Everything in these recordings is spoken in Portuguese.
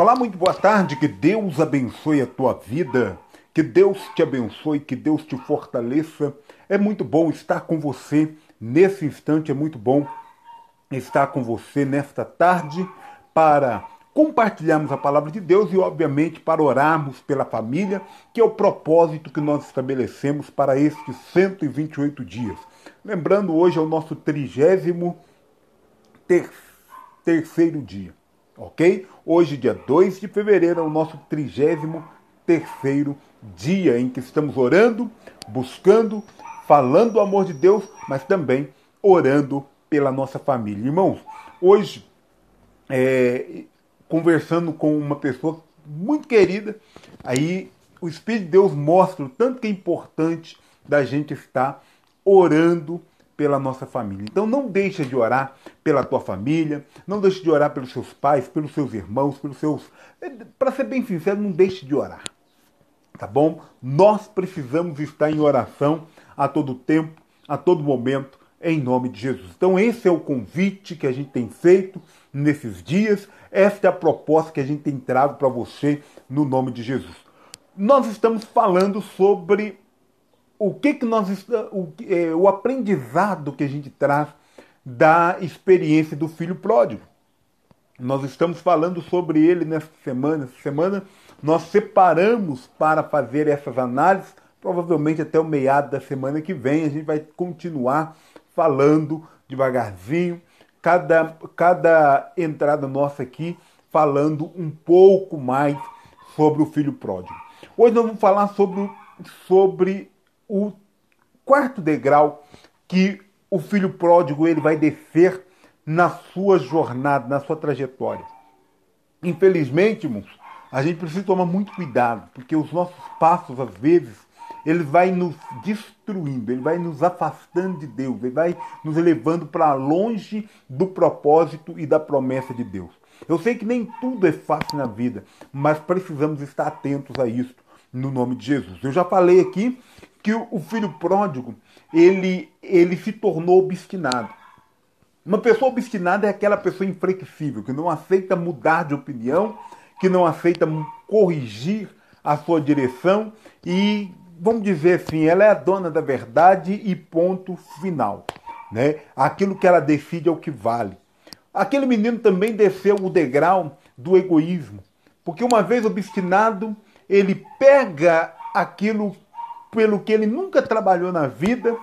Olá, muito boa tarde. Que Deus abençoe a tua vida. Que Deus te abençoe, que Deus te fortaleça. É muito bom estar com você nesse instante, é muito bom estar com você nesta tarde para compartilharmos a palavra de Deus e, obviamente, para orarmos pela família, que é o propósito que nós estabelecemos para estes 128 dias. Lembrando, hoje é o nosso trigésimo ter terceiro dia ok? Hoje, dia 2 de fevereiro, é o nosso 33 terceiro dia em que estamos orando, buscando, falando do amor de Deus, mas também orando pela nossa família. Irmãos, hoje, é, conversando com uma pessoa muito querida, aí o Espírito de Deus mostra o tanto que é importante da gente estar orando pela nossa família. Então não deixa de orar pela tua família, não deixe de orar pelos seus pais, pelos seus irmãos, pelos seus. Para ser bem sincero, não deixe de orar. Tá bom? Nós precisamos estar em oração a todo tempo, a todo momento, em nome de Jesus. Então esse é o convite que a gente tem feito nesses dias, esta é a proposta que a gente tem trago para você no nome de Jesus. Nós estamos falando sobre o que, que nós o, é, o aprendizado que a gente traz da experiência do filho pródigo. Nós estamos falando sobre ele nessa semana. Essa semana nós separamos para fazer essas análises. Provavelmente até o meado da semana que vem a gente vai continuar falando devagarzinho. Cada, cada entrada nossa aqui falando um pouco mais sobre o filho pródigo. Hoje nós vamos falar sobre, sobre o quarto degrau que o filho pródigo ele vai descer na sua jornada, na sua trajetória. Infelizmente, irmãos, a gente precisa tomar muito cuidado, porque os nossos passos, às vezes, ele vai nos destruindo, ele vai nos afastando de Deus, ele vai nos levando para longe do propósito e da promessa de Deus. Eu sei que nem tudo é fácil na vida, mas precisamos estar atentos a isso no nome de Jesus. Eu já falei aqui que o filho pródigo ele, ele se tornou obstinado. Uma pessoa obstinada é aquela pessoa inflexível, que não aceita mudar de opinião, que não aceita corrigir a sua direção e, vamos dizer assim, ela é a dona da verdade e ponto final. Né? Aquilo que ela decide é o que vale. Aquele menino também desceu o degrau do egoísmo, porque uma vez obstinado, ele pega aquilo pelo que ele nunca trabalhou na vida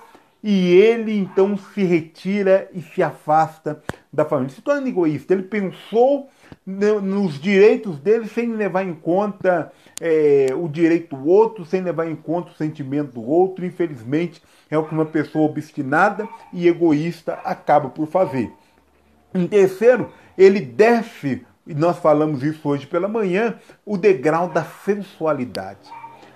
e ele então se retira e se afasta da família. Se torna egoísta. Ele pensou nos direitos dele sem levar em conta é, o direito do outro, sem levar em conta o sentimento do outro. Infelizmente, é o que uma pessoa obstinada e egoísta acaba por fazer. Em terceiro, ele desce, e nós falamos isso hoje pela manhã, o degrau da sensualidade.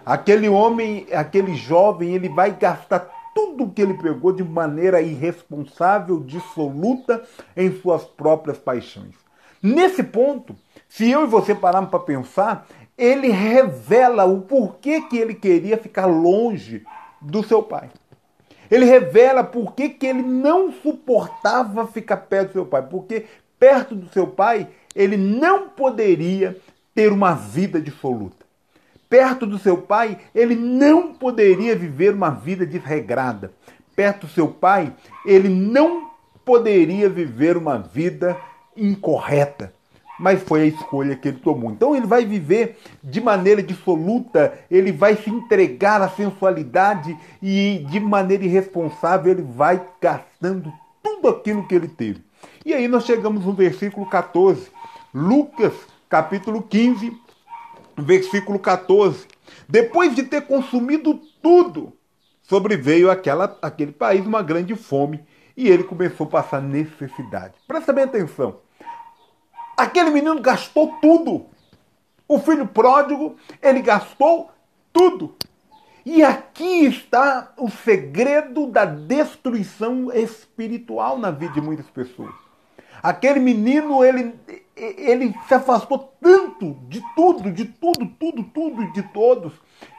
Aquele homem, aquele jovem, ele vai gastar tudo que ele pegou de maneira irresponsável, dissoluta em suas próprias paixões. Nesse ponto, se eu e você pararmos para pensar, ele revela o porquê que ele queria ficar longe do seu pai. Ele revela por que ele não suportava ficar perto do seu pai, porque perto do seu pai ele não poderia ter uma vida dissoluta perto do seu pai, ele não poderia viver uma vida desregrada. Perto do seu pai, ele não poderia viver uma vida incorreta. Mas foi a escolha que ele tomou. Então ele vai viver de maneira dissoluta, ele vai se entregar à sensualidade e de maneira irresponsável ele vai gastando tudo aquilo que ele teve. E aí nós chegamos no versículo 14. Lucas, capítulo 15, versículo 14. Depois de ter consumido tudo, sobreveio aquela, aquele país uma grande fome e ele começou a passar necessidade. Presta bem atenção. Aquele menino gastou tudo. O filho pródigo, ele gastou tudo. E aqui está o segredo da destruição espiritual na vida de muitas pessoas. Aquele menino, ele, ele se afastou tanto de tudo, de tudo, tudo, tudo de todos,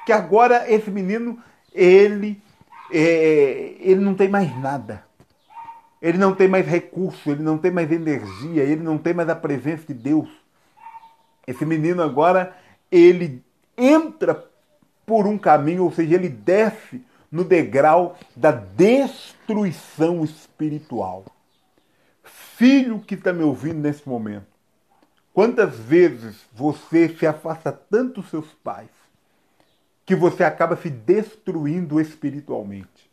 que agora esse menino, ele, é, ele não tem mais nada. Ele não tem mais recurso, ele não tem mais energia, ele não tem mais a presença de Deus. Esse menino agora, ele entra por um caminho, ou seja, ele desce no degrau da destruição espiritual. Filho que está me ouvindo nesse momento, quantas vezes você se afasta tanto dos seus pais que você acaba se destruindo espiritualmente?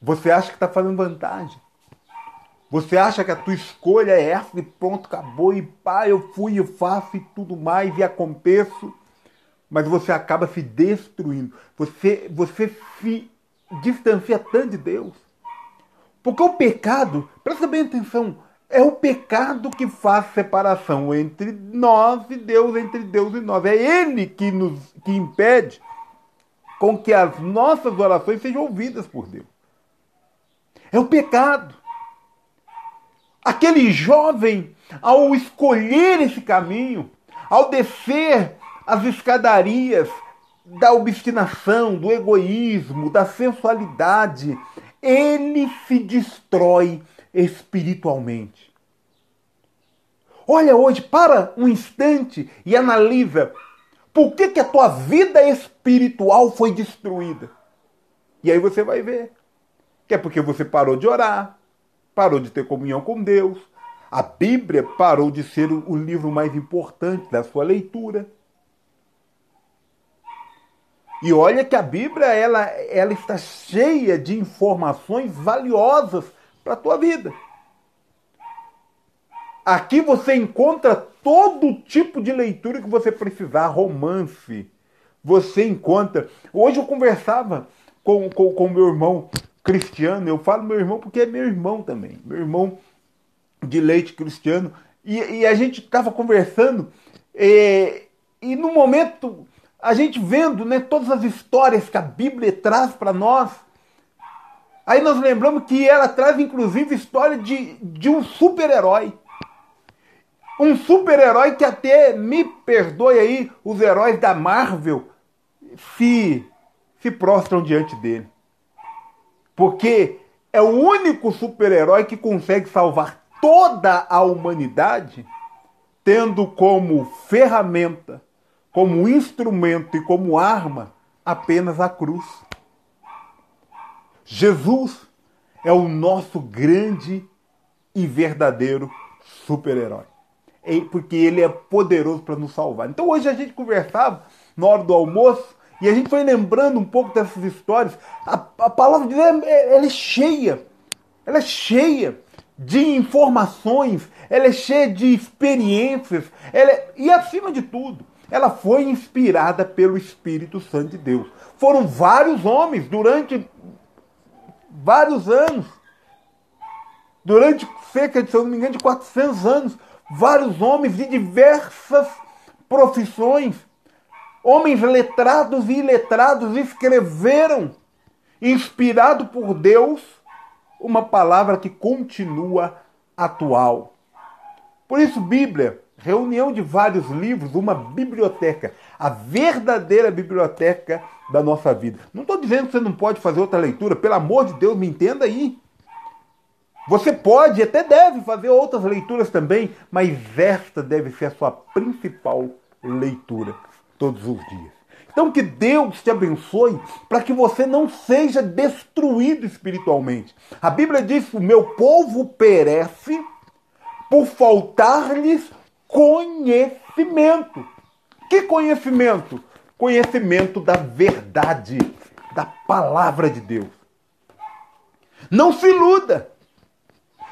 Você acha que está fazendo vantagem? Você acha que a tua escolha é essa e pronto, acabou, e pá, eu fui, eu faço e tudo mais, e aconteço mas você acaba se destruindo. Você, você se distancia tanto de Deus. Porque o pecado, presta bem atenção, é o pecado que faz separação entre nós e Deus, entre Deus e nós. É Ele que nos que impede com que as nossas orações sejam ouvidas por Deus. É o pecado. Aquele jovem, ao escolher esse caminho, ao descer as escadarias da obstinação, do egoísmo, da sensualidade, ele se destrói espiritualmente. Olha hoje, para um instante e analisa por que, que a tua vida espiritual foi destruída. E aí você vai ver que é porque você parou de orar, parou de ter comunhão com Deus, a Bíblia parou de ser o livro mais importante da sua leitura. E olha que a Bíblia ela, ela está cheia de informações valiosas para a tua vida. Aqui você encontra todo tipo de leitura que você precisar, romance. Você encontra. Hoje eu conversava com o com, com meu irmão cristiano, eu falo meu irmão porque é meu irmão também, meu irmão de leite cristiano, e, e a gente estava conversando, e, e no momento a gente vendo né, todas as histórias que a Bíblia traz para nós, aí nós lembramos que ela traz inclusive história de, de um super-herói. Um super-herói que até, me perdoe aí, os heróis da Marvel se, se prostram diante dele. Porque é o único super-herói que consegue salvar toda a humanidade, tendo como ferramenta como instrumento e como arma apenas a cruz. Jesus é o nosso grande e verdadeiro super-herói. Porque ele é poderoso para nos salvar. Então hoje a gente conversava na hora do almoço e a gente foi lembrando um pouco dessas histórias. A, a palavra de Deus é, ela é cheia. Ela é cheia de informações, ela é cheia de experiências, ela é, e acima de tudo, ela foi inspirada pelo Espírito Santo de Deus. Foram vários homens durante vários anos, durante cerca de, se eu não me engano, de 400 anos, vários homens de diversas profissões, homens letrados e iletrados, escreveram, inspirado por Deus, uma palavra que continua atual. Por isso, Bíblia reunião de vários livros, uma biblioteca, a verdadeira biblioteca da nossa vida. Não estou dizendo que você não pode fazer outra leitura, pelo amor de Deus, me entenda aí. Você pode até deve fazer outras leituras também, mas esta deve ser a sua principal leitura todos os dias. Então que Deus te abençoe para que você não seja destruído espiritualmente. A Bíblia diz: "O meu povo perece por faltar-lhes conhecimento. Que conhecimento? Conhecimento da verdade, da palavra de Deus. Não se iluda.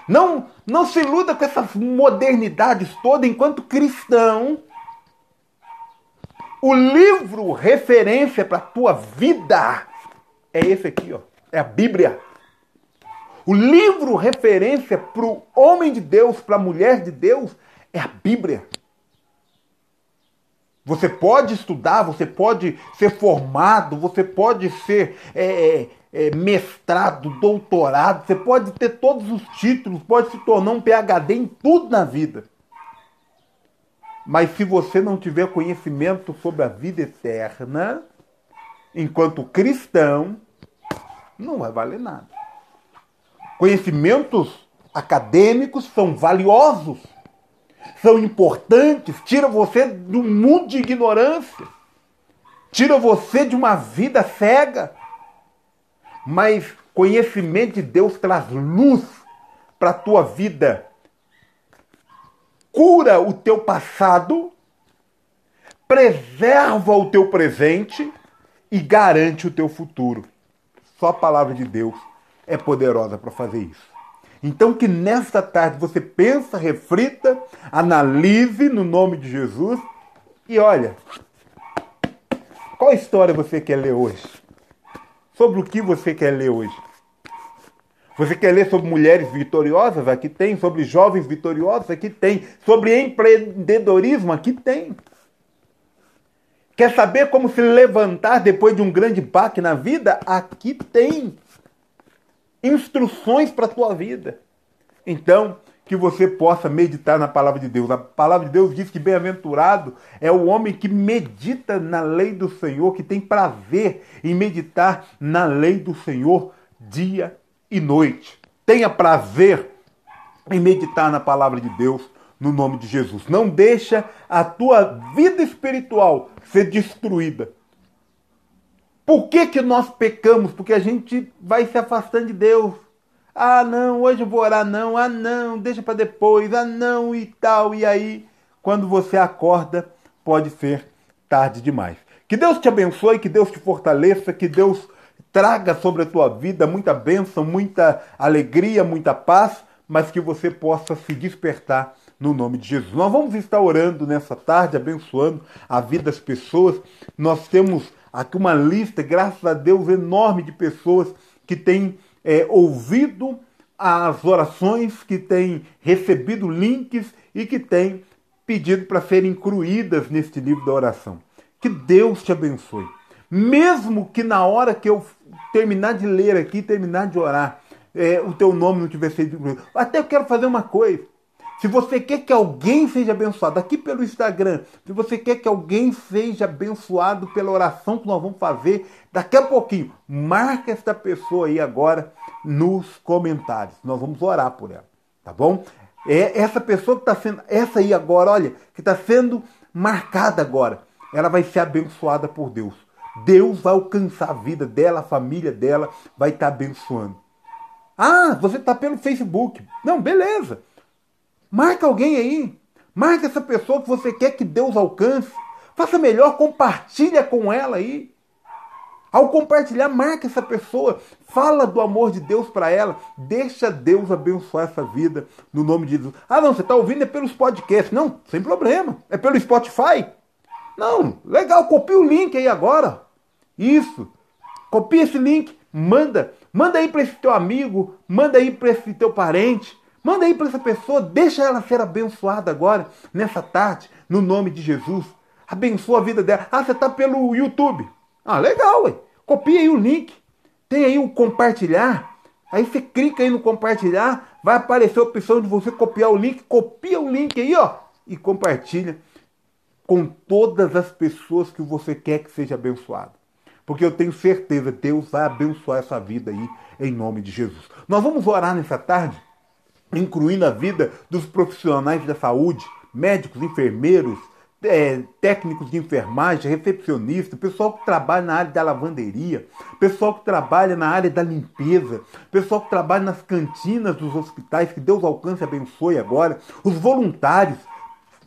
Não, não se iluda com essas modernidades todas enquanto cristão. O livro referência para a tua vida é esse aqui, ó. É a Bíblia. O livro referência para o homem de Deus, para a mulher de Deus, é a Bíblia. Você pode estudar, você pode ser formado, você pode ser é, é, é, mestrado, doutorado, você pode ter todos os títulos, pode se tornar um PhD em tudo na vida. Mas se você não tiver conhecimento sobre a vida eterna, enquanto cristão, não vai valer nada. Conhecimentos acadêmicos são valiosos são importantes, tira você do mundo de ignorância, tira você de uma vida cega. Mas conhecimento de Deus traz luz para a tua vida. Cura o teu passado, preserva o teu presente e garante o teu futuro. Só a palavra de Deus é poderosa para fazer isso. Então que nesta tarde você pensa, reflita, analise no nome de Jesus e olha, qual história você quer ler hoje? Sobre o que você quer ler hoje? Você quer ler sobre mulheres vitoriosas? Aqui tem. Sobre jovens vitoriosos? Aqui tem. Sobre empreendedorismo? Aqui tem. Quer saber como se levantar depois de um grande baque na vida? Aqui tem instruções para a tua vida. Então, que você possa meditar na palavra de Deus. A palavra de Deus diz que bem-aventurado é o homem que medita na lei do Senhor, que tem prazer em meditar na lei do Senhor dia e noite. Tenha prazer em meditar na palavra de Deus no nome de Jesus. Não deixa a tua vida espiritual ser destruída. Por que, que nós pecamos? Porque a gente vai se afastando de Deus. Ah, não, hoje eu vou orar, não. Ah, não, deixa para depois. Ah, não, e tal. E aí, quando você acorda, pode ser tarde demais. Que Deus te abençoe, que Deus te fortaleça, que Deus traga sobre a tua vida muita bênção, muita alegria, muita paz, mas que você possa se despertar no nome de Jesus. Nós vamos estar orando nessa tarde, abençoando a vida das pessoas. Nós temos aqui uma lista, graças a Deus, enorme de pessoas que têm é, ouvido as orações, que têm recebido links e que têm pedido para serem incluídas neste livro da oração. Que Deus te abençoe. Mesmo que na hora que eu terminar de ler aqui, terminar de orar, é, o teu nome não tiver sido incluído. Até eu quero fazer uma coisa. Se você quer que alguém seja abençoado aqui pelo Instagram, se você quer que alguém seja abençoado pela oração que nós vamos fazer daqui a pouquinho, marca esta pessoa aí agora nos comentários. Nós vamos orar por ela, tá bom? É essa pessoa que está sendo, essa aí agora, olha, que está sendo marcada agora, ela vai ser abençoada por Deus. Deus vai alcançar a vida dela, a família dela vai estar tá abençoando. Ah, você está pelo Facebook. Não, beleza. Marca alguém aí. Marca essa pessoa que você quer que Deus alcance. Faça melhor, compartilha com ela aí. Ao compartilhar, marca essa pessoa, fala do amor de Deus para ela, deixa Deus abençoar essa vida no nome de Jesus. Ah, não, você está ouvindo é pelos podcasts. Não, sem problema. É pelo Spotify. Não, legal, copia o link aí agora. Isso. Copia esse link, manda. Manda aí para esse teu amigo, manda aí para esse teu parente. Manda aí para essa pessoa, deixa ela ser abençoada agora, nessa tarde, no nome de Jesus. Abençoa a vida dela. Ah, você está pelo YouTube. Ah, legal, ué. Copia aí o link. Tem aí o compartilhar. Aí você clica aí no compartilhar, vai aparecer a opção de você copiar o link. Copia o link aí, ó, e compartilha com todas as pessoas que você quer que seja abençoado. Porque eu tenho certeza, Deus vai abençoar essa vida aí, em nome de Jesus. Nós vamos orar nessa tarde incluindo a vida dos profissionais da saúde, médicos, enfermeiros, é, técnicos de enfermagem, recepcionistas, pessoal que trabalha na área da lavanderia, pessoal que trabalha na área da limpeza, pessoal que trabalha nas cantinas dos hospitais, que Deus alcance e abençoe agora, os voluntários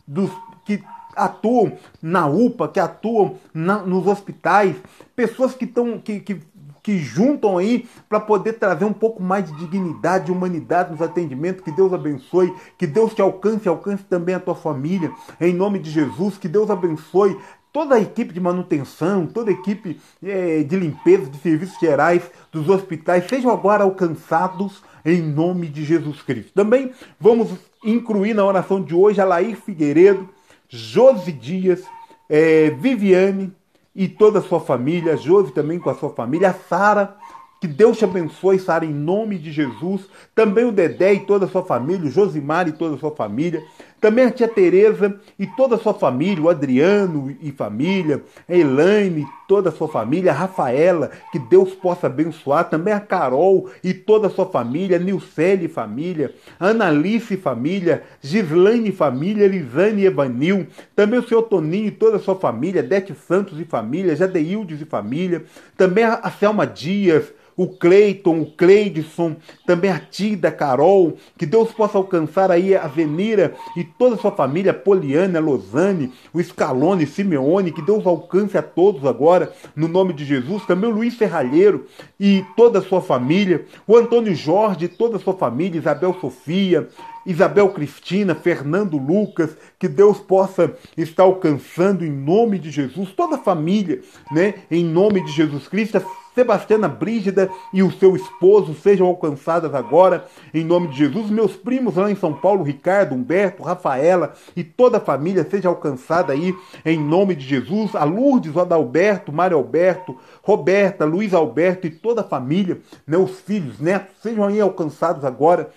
dos que atuam na UPA, que atuam na, nos hospitais, pessoas que, tão, que, que que juntam aí para poder trazer um pouco mais de dignidade, de humanidade nos atendimentos. Que Deus abençoe, que Deus te alcance alcance também a tua família. Em nome de Jesus, que Deus abençoe toda a equipe de manutenção, toda a equipe é, de limpeza, de serviços gerais dos hospitais, sejam agora alcançados em nome de Jesus Cristo. Também vamos incluir na oração de hoje a Laís Figueiredo, Josi Dias, é, Viviane, e toda a sua família, Jove também com a sua família, a Sara, que Deus te abençoe, Sara, em nome de Jesus. Também o Dedé e toda a sua família, o Josimar e toda a sua família. Também a tia Tereza e toda a sua família, o Adriano e família, a Elaine, toda a sua família, a Rafaela, que Deus possa abençoar, também a Carol e toda a sua família, a Nilcele e família, a Analice e família, Gislaine e família, Elisane e Evanil, também o senhor Toninho e toda a sua família, Dete Santos e família, Jadeildes e família, também a Selma Dias, o Cleiton, o Cleidson, também a Tida, a Carol, que Deus possa alcançar aí a Venira e toda a sua família, Poliana, a Lozane, o Scalone, Simeone, que Deus alcance a todos agora, no nome de Jesus, também o Luiz Serralheiro e toda a sua família, o Antônio Jorge e toda a sua família, Isabel Sofia, Isabel Cristina, Fernando Lucas, que Deus possa estar alcançando em nome de Jesus, toda a família, né? Em nome de Jesus Cristo, Sebastiana Brígida e o seu esposo sejam alcançadas agora, em nome de Jesus. Meus primos lá em São Paulo, Ricardo, Humberto, Rafaela e toda a família seja alcançada aí, em nome de Jesus. A Lourdes, o Adalberto, Mário Alberto, Roberta, Luiz Alberto e toda a família, os filhos, netos, sejam aí alcançados agora,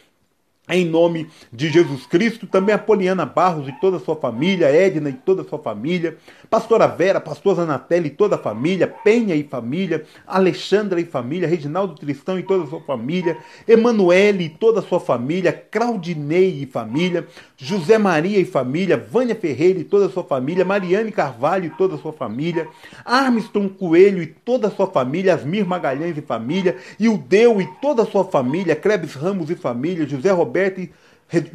em nome de Jesus Cristo, também a Poliana Barros e toda a sua família, Edna e toda a sua família, Pastora Vera, Pastor Zanatelli e toda a família, Penha e família, Alexandra e família, Reginaldo Tristão e toda a sua família, Emanuele e toda a sua família, Claudinei e família, José Maria e família, Vânia Ferreira e toda a sua família, Mariane Carvalho e toda a sua família, Armstrong Coelho e toda a sua família, Asmir Magalhães e família, e o Deu e toda a sua família, Krebs Ramos e família, José Roberto Roberto,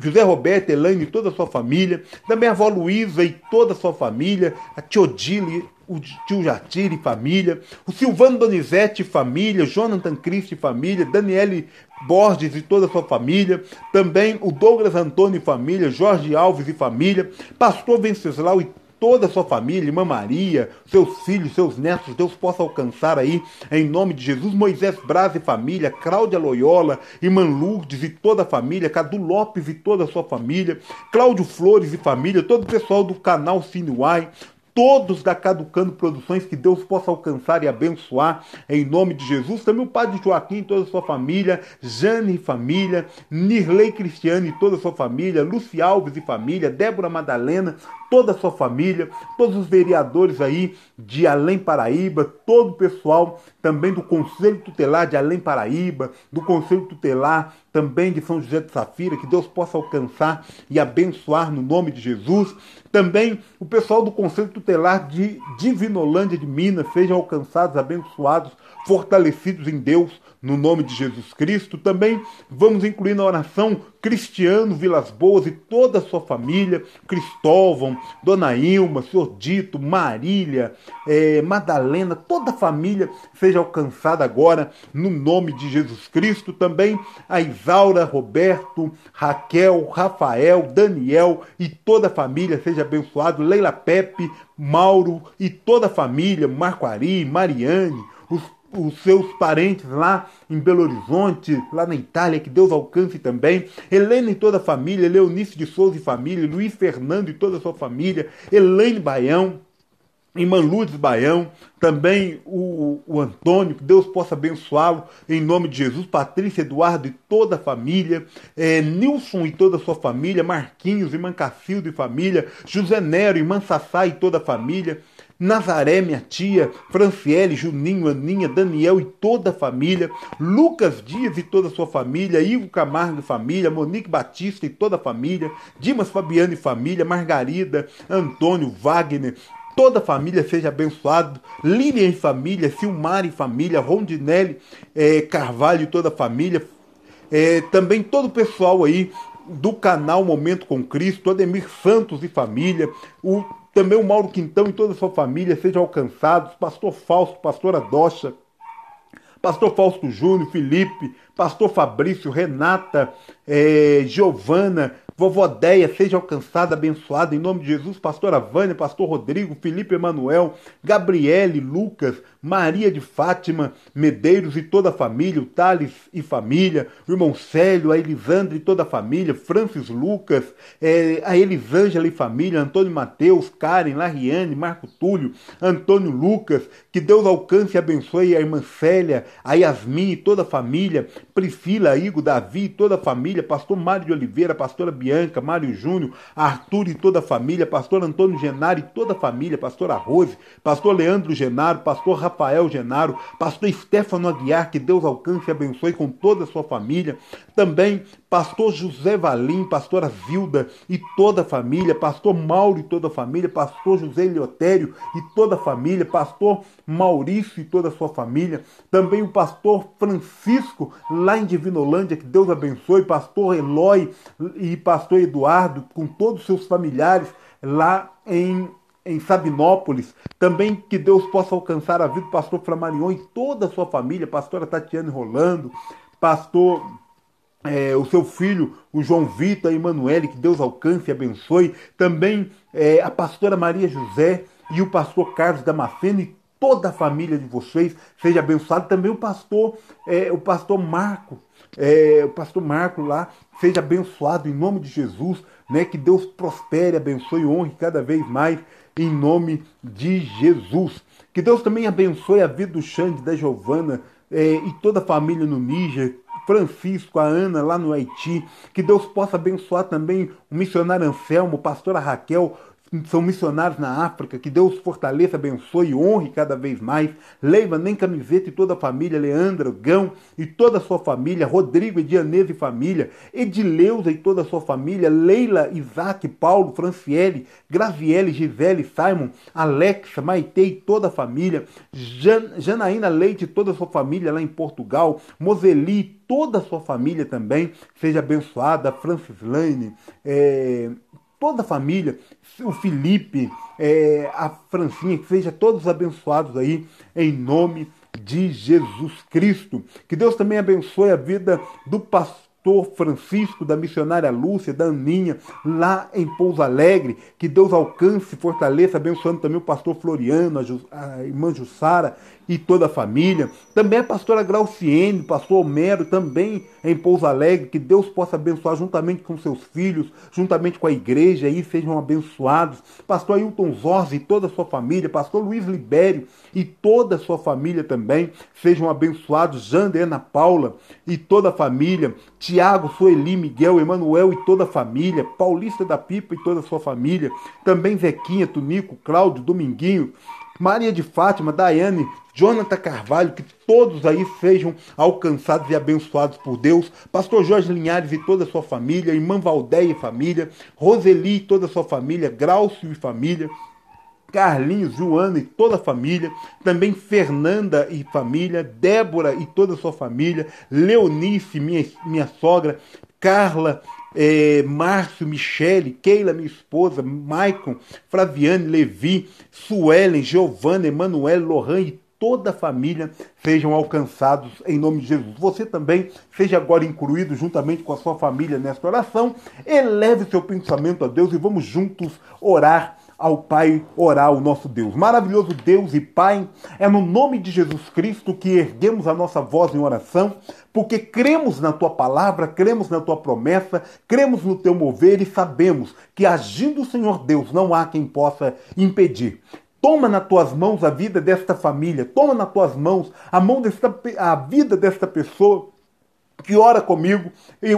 José Roberto, Elaine e toda a sua família, também a avó Luísa e toda a sua família, a tio Dile, o tio Jatiri e família, o Silvano Donizete e família, Jonathan Cristi e família, Daniele Borges e toda a sua família, também o Douglas Antônio e família, Jorge Alves e família, pastor Venceslau e toda a sua família, irmã Maria, seus filhos, seus netos, Deus possa alcançar aí, em nome de Jesus, Moisés Braz e família, Cláudia Loyola, irmã Lourdes e toda a família, Cadu Lopes e toda a sua família, Cláudio Flores e família, todo o pessoal do canal Sinuai, todos da Caducando Produções, que Deus possa alcançar e abençoar em nome de Jesus. Também o Padre Joaquim e toda a sua família, Jane e família, Nirley Cristiane e toda a sua família, Luci Alves e família, Débora Madalena, toda a sua família, todos os vereadores aí de Além Paraíba, todo o pessoal também do Conselho Tutelar de Além Paraíba, do Conselho Tutelar também de São José de Safira, que Deus possa alcançar e abençoar no nome de Jesus. Também o pessoal do Conselho Tutelar de Divinolândia de Minas sejam alcançados, abençoados, fortalecidos em Deus no nome de Jesus Cristo. Também vamos incluir na oração Cristiano Vilas Boas e toda a sua família, Cristóvão, Dona Ilma, Senhor Dito, Marília, é, Madalena, toda a família seja alcançada agora no nome de Jesus Cristo. Também a Isaura, Roberto, Raquel, Rafael, Daniel e toda a família seja abençoado. Leila Pepe, Mauro e toda a família, Marco Ari, Mariane, os os seus parentes lá em Belo Horizonte, lá na Itália, que Deus alcance também. Helena e toda a família, Leonice de Souza e família, Luiz Fernando e toda a sua família, Elaine Baião, Irmã Lourdes Baião, também o, o Antônio, que Deus possa abençoá-lo em nome de Jesus, Patrícia Eduardo e toda a família, é, Nilson e toda a sua família, Marquinhos, irmã Cacildo e família, José Nero, irmã Sassá e toda a família, Nazaré, minha tia, Franciele, Juninho, Aninha, Daniel e toda a família, Lucas Dias e toda a sua família, Ivo Camargo e família, Monique Batista e toda a família, Dimas Fabiano e família, Margarida, Antônio, Wagner, toda a família seja abençoado, Lilian e família, Silmar e família, Rondinelli é, Carvalho e toda a família, é, também todo o pessoal aí do canal Momento com Cristo, Ademir Santos e família, o também o Mauro Quintão e toda a sua família sejam alcançados. Pastor Fausto, pastora Docha, Pastor Fausto Júnior, Felipe, Pastor Fabrício, Renata, é, Giovana, Vovó Deia, seja alcançada, abençoada, em nome de Jesus, pastora Vânia, pastor Rodrigo, Felipe Emanuel, Gabriele, Lucas, Maria de Fátima, Medeiros e toda a família, o Thales e família, o irmão Célio, a Elisandra e toda a família, Francis Lucas, é, a Elisângela e família, Antônio Mateus, Karen, Lariane, Marco Túlio, Antônio Lucas, que Deus alcance e abençoe a irmã Célia, a Yasmin e toda a família, Priscila, Igor, Davi e toda a família, pastor Mário de Oliveira, pastora Bianca, Bianca, Mário Júnior, Arthur e toda a família, pastor Antônio Genaro e toda a família, pastor Arrose, pastor Leandro Genaro, pastor Rafael Genaro, pastor Stefano Aguiar, que Deus alcance e abençoe com toda a sua família. Também pastor José Valim, pastora Zilda e toda a família, pastor Mauro e toda a família, pastor José Leotério e toda a família, pastor Maurício e toda a sua família, também o pastor Francisco lá em Divinolândia, que Deus abençoe, pastor Eloy e pastor Eduardo com todos os seus familiares lá em em Sabinópolis, também que Deus possa alcançar a vida do pastor Flamarion e toda a sua família, pastora Tatiane Rolando, pastor é, o seu filho, o João Vitor, a Emanuele, que Deus alcance e abençoe. Também é, a pastora Maria José e o pastor Carlos Damasceno e toda a família de vocês seja abençoado. Também o pastor, é, o pastor Marco, é, o pastor Marco lá, seja abençoado em nome de Jesus, né? Que Deus prospere, abençoe e honre cada vez mais em nome de Jesus. Que Deus também abençoe a vida do Xande, da Giovana é, e toda a família no Níger, Francisco, a Ana lá no Haiti. Que Deus possa abençoar também o missionário Anselmo, pastora Raquel, são missionários na África, que Deus fortaleça, abençoe e honre cada vez mais. Leiva, nem camiseta e toda a família, Leandro, Gão e toda a sua família, Rodrigo, Edianese e família, Edileuza e toda a sua família, Leila, Isaac, Paulo, Franciele, Graziele, Gisele, Simon, Alexa, Maite e toda a família, Jan, Janaína Leite e toda a sua família lá em Portugal, Moseli toda a sua família também, seja abençoada, Francis Lane, é, toda a família, o Felipe, é, a Francinha, que seja todos abençoados aí, em nome de Jesus Cristo. Que Deus também abençoe a vida do pastor Francisco, da missionária Lúcia, da Aninha, lá em Pouso Alegre. Que Deus alcance fortaleça, abençoando também o pastor Floriano, a, irmã Jussara e toda a família. Também a pastora Grauciene, o pastor Homero, também em Pouso Alegre. Que Deus possa abençoar juntamente com seus filhos, juntamente com a igreja, aí sejam abençoados. Pastor Ailton Zorzi e toda a sua família, pastor Luiz Libério e toda a sua família também sejam abençoados. Jander Ana Paula e toda a família. Tiago, Sueli, Miguel, Emanuel e toda a família, Paulista da Pipa e toda a sua família, também Zequinha, Tunico, Cláudio, Dominguinho, Maria de Fátima, Daiane, Jonathan Carvalho, que todos aí sejam alcançados e abençoados por Deus, Pastor Jorge Linhares e toda a sua família, Irmã Valdeia e família, Roseli e toda a sua família, Graucio e família, Carlinhos, Joana e toda a família, também Fernanda e família, Débora e toda a sua família, Leonice, minha, minha sogra, Carla, é, Márcio, Michele, Keila, minha esposa, Maicon, Flaviane, Levi, Suelen, Giovanna, Emanuel, Lohan e toda a família sejam alcançados em nome de Jesus. Você também seja agora incluído juntamente com a sua família nesta oração. Eleve seu pensamento a Deus e vamos juntos orar ao Pai orar ao nosso Deus. Maravilhoso Deus e Pai, é no nome de Jesus Cristo que erguemos a nossa voz em oração, porque cremos na tua palavra, cremos na tua promessa, cremos no teu mover e sabemos que agindo o Senhor Deus não há quem possa impedir. Toma nas tuas mãos a vida desta família, toma nas tuas mãos a mão desta a vida desta pessoa que ora comigo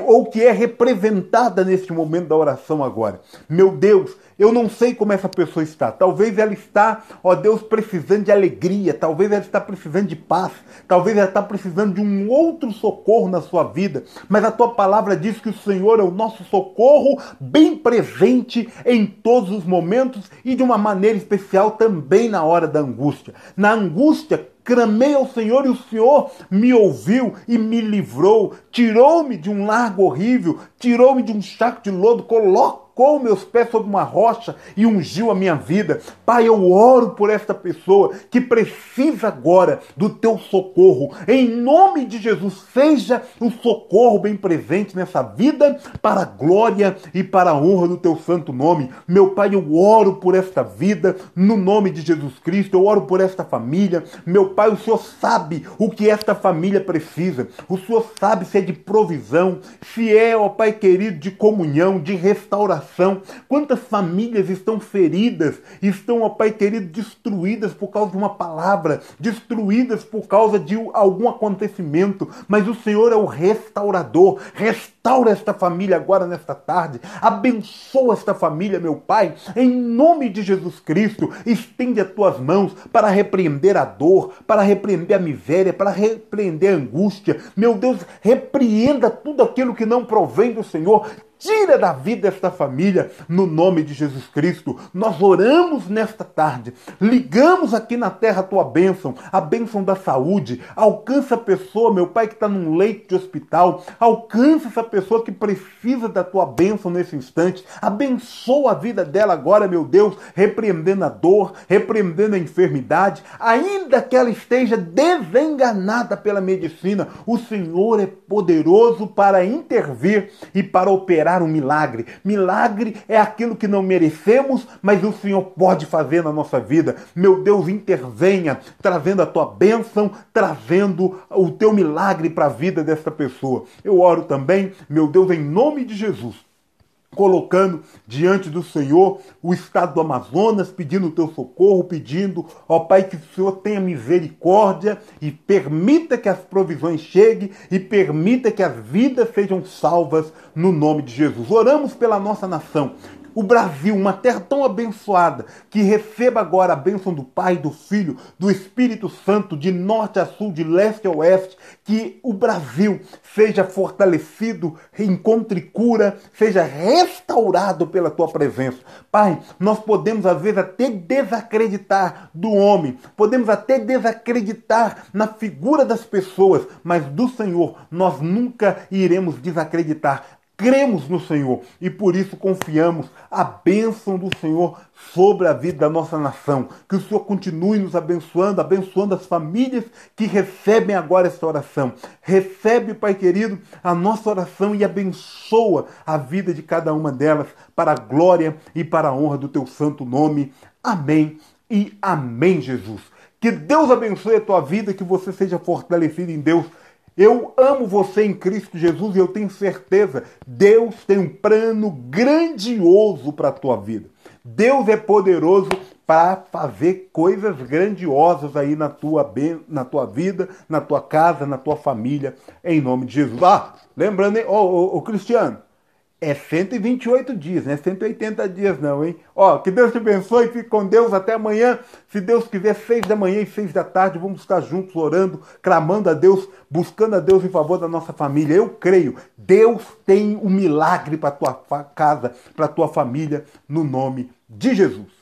ou que é representada neste momento da oração agora. Meu Deus, eu não sei como essa pessoa está. Talvez ela está, ó Deus, precisando de alegria. Talvez ela está precisando de paz. Talvez ela está precisando de um outro socorro na sua vida. Mas a tua palavra diz que o Senhor é o nosso socorro bem presente em todos os momentos e de uma maneira especial também na hora da angústia. Na angústia, Clamei ao Senhor e o Senhor me ouviu e me livrou, tirou-me de um largo horrível, tirou-me de um saco de lodo, colocou colocou meus pés sobre uma rocha e ungiu a minha vida. Pai, eu oro por esta pessoa que precisa agora do teu socorro. Em nome de Jesus, seja o socorro bem presente nessa vida para a glória e para a honra do teu santo nome. Meu Pai, eu oro por esta vida no nome de Jesus Cristo. Eu oro por esta família. Meu Pai, o Senhor sabe o que esta família precisa. O Senhor sabe se é de provisão, se é, ó Pai querido, de comunhão, de restauração coração. Quantas famílias estão feridas, estão, ó Pai querido, destruídas por causa de uma palavra, destruídas por causa de algum acontecimento. Mas o Senhor é o restaurador. Restaura esta família agora nesta tarde. Abençoa esta família, meu Pai. Em nome de Jesus Cristo, estende as tuas mãos para repreender a dor, para repreender a miséria, para repreender a angústia. Meu Deus, repreenda tudo aquilo que não provém do Senhor. Tira da vida esta família, no nome de Jesus Cristo. Nós oramos nesta tarde, ligamos aqui na terra a tua bênção, a bênção da saúde. Alcança a pessoa, meu Pai, que está num leito de hospital. Alcança essa pessoa que precisa da tua bênção nesse instante. Abençoa a vida dela agora, meu Deus, repreendendo a dor, repreendendo a enfermidade. Ainda que ela esteja desenganada pela medicina, o Senhor é poderoso para intervir e para operar operar um milagre. Milagre é aquilo que não merecemos, mas o Senhor pode fazer na nossa vida. Meu Deus, intervenha, trazendo a tua bênção, trazendo o teu milagre para a vida dessa pessoa. Eu oro também, meu Deus, em nome de Jesus colocando diante do Senhor o estado do Amazonas, pedindo o teu socorro, pedindo, ó Pai, que o Senhor tenha misericórdia e permita que as provisões cheguem e permita que as vidas sejam salvas no nome de Jesus. Oramos pela nossa nação, o Brasil, uma terra tão abençoada, que receba agora a bênção do Pai, do Filho, do Espírito Santo, de norte a sul, de leste a oeste, que o Brasil seja fortalecido, encontre cura, seja restaurado pela tua presença. Pai, nós podemos às vezes até desacreditar do homem, podemos até desacreditar na figura das pessoas, mas do Senhor nós nunca iremos desacreditar cremos no Senhor e por isso confiamos a bênção do Senhor sobre a vida da nossa nação. Que o Senhor continue nos abençoando, abençoando as famílias que recebem agora esta oração. Recebe, Pai querido, a nossa oração e abençoa a vida de cada uma delas para a glória e para a honra do teu santo nome. Amém e amém, Jesus. Que Deus abençoe a tua vida, que você seja fortalecido em Deus eu amo você em Cristo Jesus e eu tenho certeza, Deus tem um plano grandioso para a tua vida. Deus é poderoso para fazer coisas grandiosas aí na tua, na tua vida, na tua casa, na tua família, em nome de Jesus. Ah, lembrando, ô, ô, ô Cristiano, é 128 dias, não é 180 dias não, hein? Ó, que Deus te abençoe, fique com Deus até amanhã. Se Deus quiser, seis da manhã e seis da tarde, vamos estar juntos orando, clamando a Deus, buscando a Deus em favor da nossa família. Eu creio, Deus tem um milagre para tua casa, para tua família, no nome de Jesus.